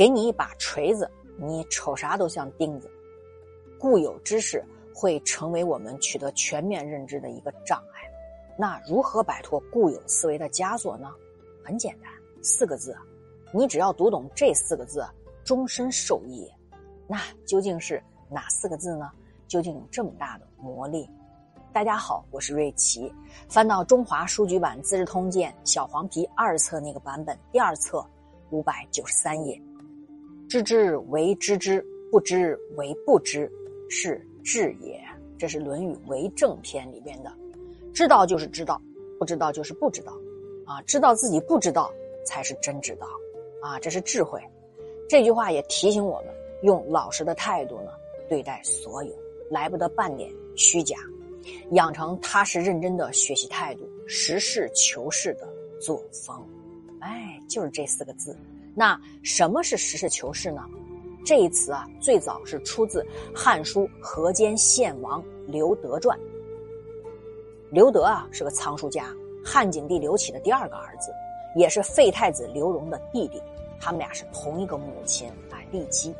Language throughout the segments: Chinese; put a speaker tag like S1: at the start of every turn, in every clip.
S1: 给你一把锤子，你瞅啥都像钉子。固有知识会成为我们取得全面认知的一个障碍。那如何摆脱固有思维的枷锁呢？很简单，四个字，你只要读懂这四个字，终身受益。那究竟是哪四个字呢？究竟有这么大的魔力？大家好，我是瑞奇。翻到中华书局版《资治通鉴》小黄皮二册那个版本，第二册五百九十三页，知之为知之，不知为不知，是智也。这是《论语为政篇》里边的。知道就是知道，不知道就是不知道，啊，知道自己不知道才是真知道，啊，这是智慧。这句话也提醒我们，用老实的态度呢对待所有，来不得半点虚假，养成踏实认真的学习态度，实事求是的作风。哎，就是这四个字。那什么是实事求是呢？这一词啊，最早是出自《汉书·河间献王刘德传》。刘德啊是个藏书家，汉景帝刘启的第二个儿子，也是废太子刘荣的弟弟，他们俩是同一个母亲啊骊姬。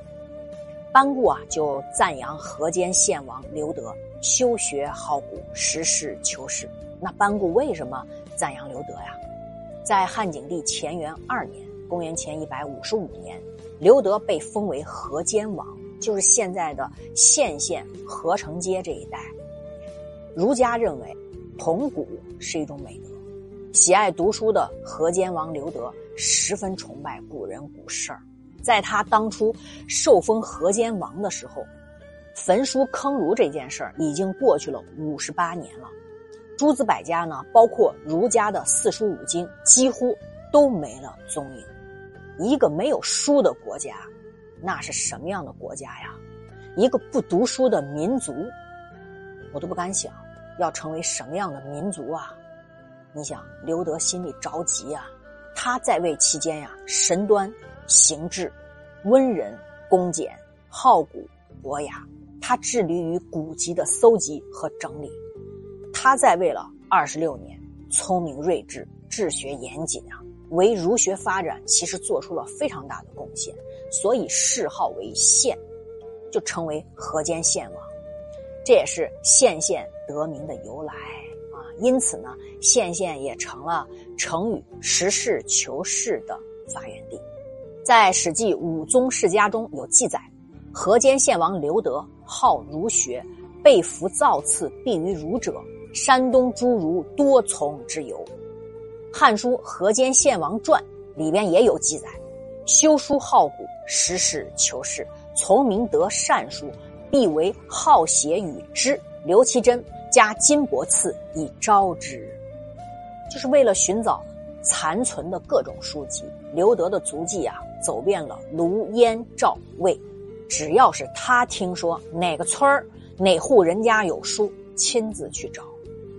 S1: 班固啊就赞扬河间献王刘德修学好古，实事求是。那班固为什么赞扬刘德呀？在汉景帝乾元二年（公元前一百五十五年），刘德被封为河间王，就是现在的献县河城街这一带。儒家认为。铜古是一种美德，喜爱读书的河间王刘德十分崇拜古人古事儿。在他当初受封河间王的时候，焚书坑儒这件事儿已经过去了五十八年了。诸子百家呢，包括儒家的四书五经，几乎都没了踪影。一个没有书的国家，那是什么样的国家呀？一个不读书的民族，我都不敢想。要成为什么样的民族啊？你想，刘德心里着急啊。他在位期间呀，神端行志，温仁恭俭，好古博雅。他致力于古籍的搜集和整理。他在位了二十六年，聪明睿智，治学严谨啊，为儒学发展其实做出了非常大的贡献。所以谥号为献，就称为河间献王。这也是献县得名的由来啊，因此呢，献县也成了成语“实事求是”的发源地。在《史记·武宗世家》中有记载，河间献王刘德好儒学，被服造次必于儒者，山东诸儒多从之由。《汉书·河间献王传》里边也有记载，修书好古，实事求是，从明德善书。必为好写与之，刘其真加金帛赐以招之，就是为了寻找残存的各种书籍。刘德的足迹啊，走遍了卢燕赵魏，只要是他听说哪个村儿哪户人家有书，亲自去找，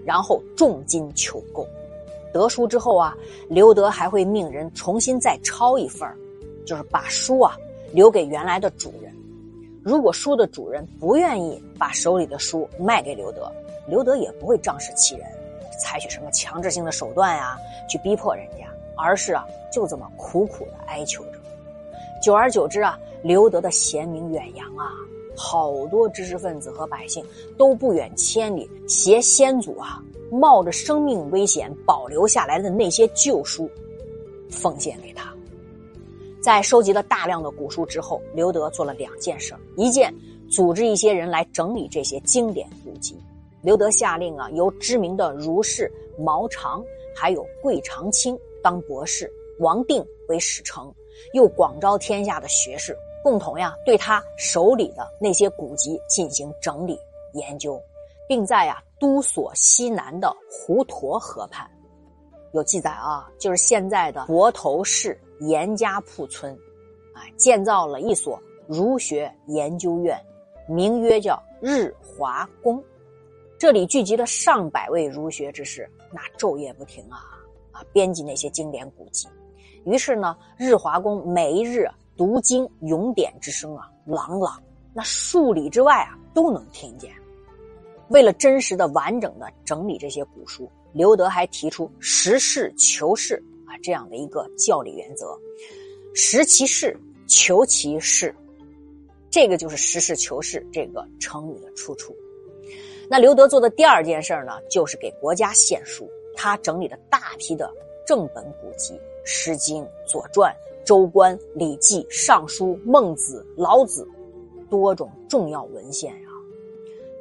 S1: 然后重金求购。得书之后啊，刘德还会命人重新再抄一份就是把书啊留给原来的主人。如果书的主人不愿意把手里的书卖给刘德，刘德也不会仗势欺人，采取什么强制性的手段呀，去逼迫人家，而是啊，就这么苦苦的哀求着。久而久之啊，刘德的贤名远扬啊，好多知识分子和百姓都不远千里携先祖啊，冒着生命危险保留下来的那些旧书，奉献给他。在收集了大量的古书之后，刘德做了两件事一件组织一些人来整理这些经典古籍。刘德下令啊，由知名的儒士毛长还有桂长青当博士，王定为使丞，又广招天下的学士，共同呀对他手里的那些古籍进行整理研究，并在呀都所西南的滹沱河畔，有记载啊，就是现在的佛头市。严家铺村，啊，建造了一所儒学研究院，名曰叫日华宫。这里聚集了上百位儒学之士，那昼夜不停啊啊，编辑那些经典古籍。于是呢，日华宫每一日读经咏典之声啊，朗朗，那数里之外啊都能听见。为了真实的、完整的整理这些古书，刘德还提出实事求是。啊这样的一个教理原则，实其事求其事。这个就是实事求是这个成语的出处。那刘德做的第二件事呢，就是给国家献书。他整理了大批的正本古籍，《诗经》《左传》《周官》《礼记》《尚书》《孟子》《老子》，多种重要文献呀。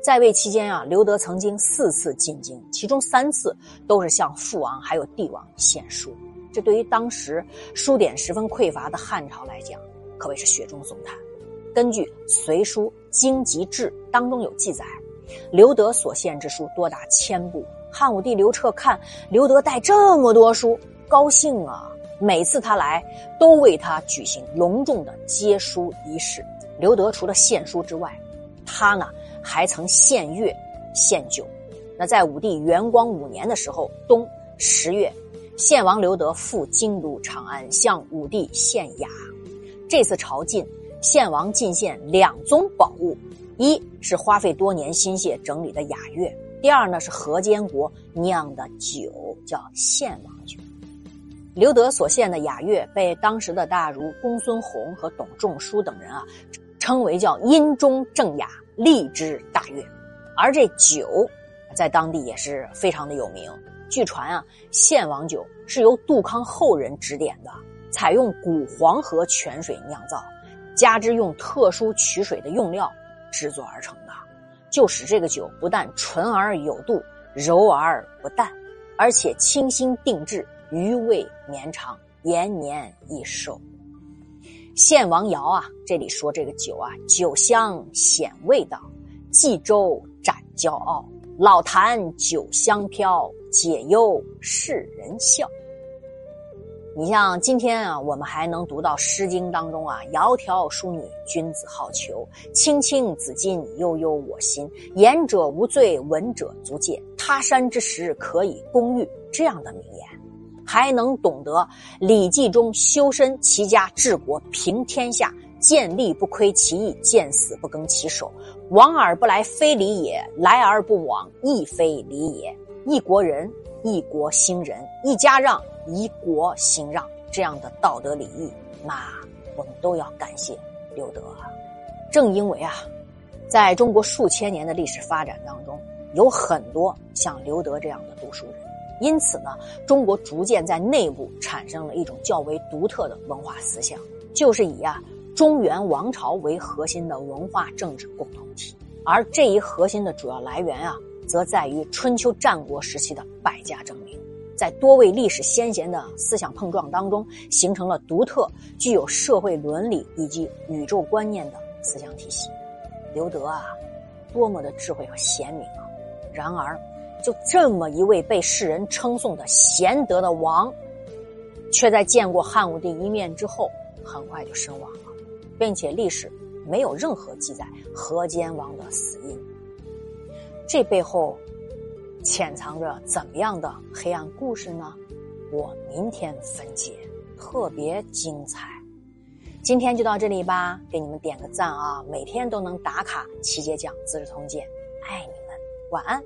S1: 在位期间啊，刘德曾经四次进京，其中三次都是向父王还有帝王献书。这对于当时书典十分匮乏的汉朝来讲，可谓是雪中送炭。根据《隋书·经籍志》当中有记载，刘德所献之书多达千部。汉武帝刘彻看刘德带这么多书，高兴啊！每次他来，都为他举行隆重的接书仪式。刘德除了献书之外，他呢还曾献乐、献酒。那在武帝元光五年的时候，冬十月，献王刘德赴京都长安，向武帝献雅。这次朝觐，献王进献两宗宝物，一是花费多年心血整理的雅乐。第二呢是河间国酿的酒，叫献王酒。刘德所献的雅乐被当时的大儒公孙弘和董仲舒等人啊称为叫音中正雅，立之大乐。而这酒在当地也是非常的有名。据传啊，献王酒是由杜康后人指点的，采用古黄河泉水酿造，加之用特殊取水的用料制作而成的。就使这个酒不但纯而有度，柔而不淡，而且清新定制，余味绵长，延年益寿。献王窑啊，这里说这个酒啊，酒香显味道，冀州展骄傲，老坛酒香飘，解忧世人笑。你像今天啊，我们还能读到《诗经》当中啊，“窈窕淑女，君子好逑。青青子衿，悠悠我心。言者无罪，闻者足戒。他山之石，可以攻玉。”这样的名言，还能懂得《礼记》中“修身齐家治国平天下，见利不亏其义，见死不更其手。往而不来，非礼也；来而不往，亦非礼也。一国人，一国兴仁；一家让。一国兴让这样的道德礼义，那我们都要感谢刘德。正因为啊，在中国数千年的历史发展当中，有很多像刘德这样的读书人，因此呢，中国逐渐在内部产生了一种较为独特的文化思想，就是以啊中原王朝为核心的文化政治共同体。而这一核心的主要来源啊，则在于春秋战国时期的百家争鸣。在多位历史先贤的思想碰撞当中，形成了独特、具有社会伦理以及宇宙观念的思想体系。刘德啊，多么的智慧和贤明啊！然而，就这么一位被世人称颂的贤德的王，却在见过汉武帝一面之后，很快就身亡了，并且历史没有任何记载河间王的死因。这背后。潜藏着怎么样的黑暗故事呢？我明天分解，特别精彩。今天就到这里吧，给你们点个赞啊！每天都能打卡齐杰讲《资治通鉴》，爱你们，晚安。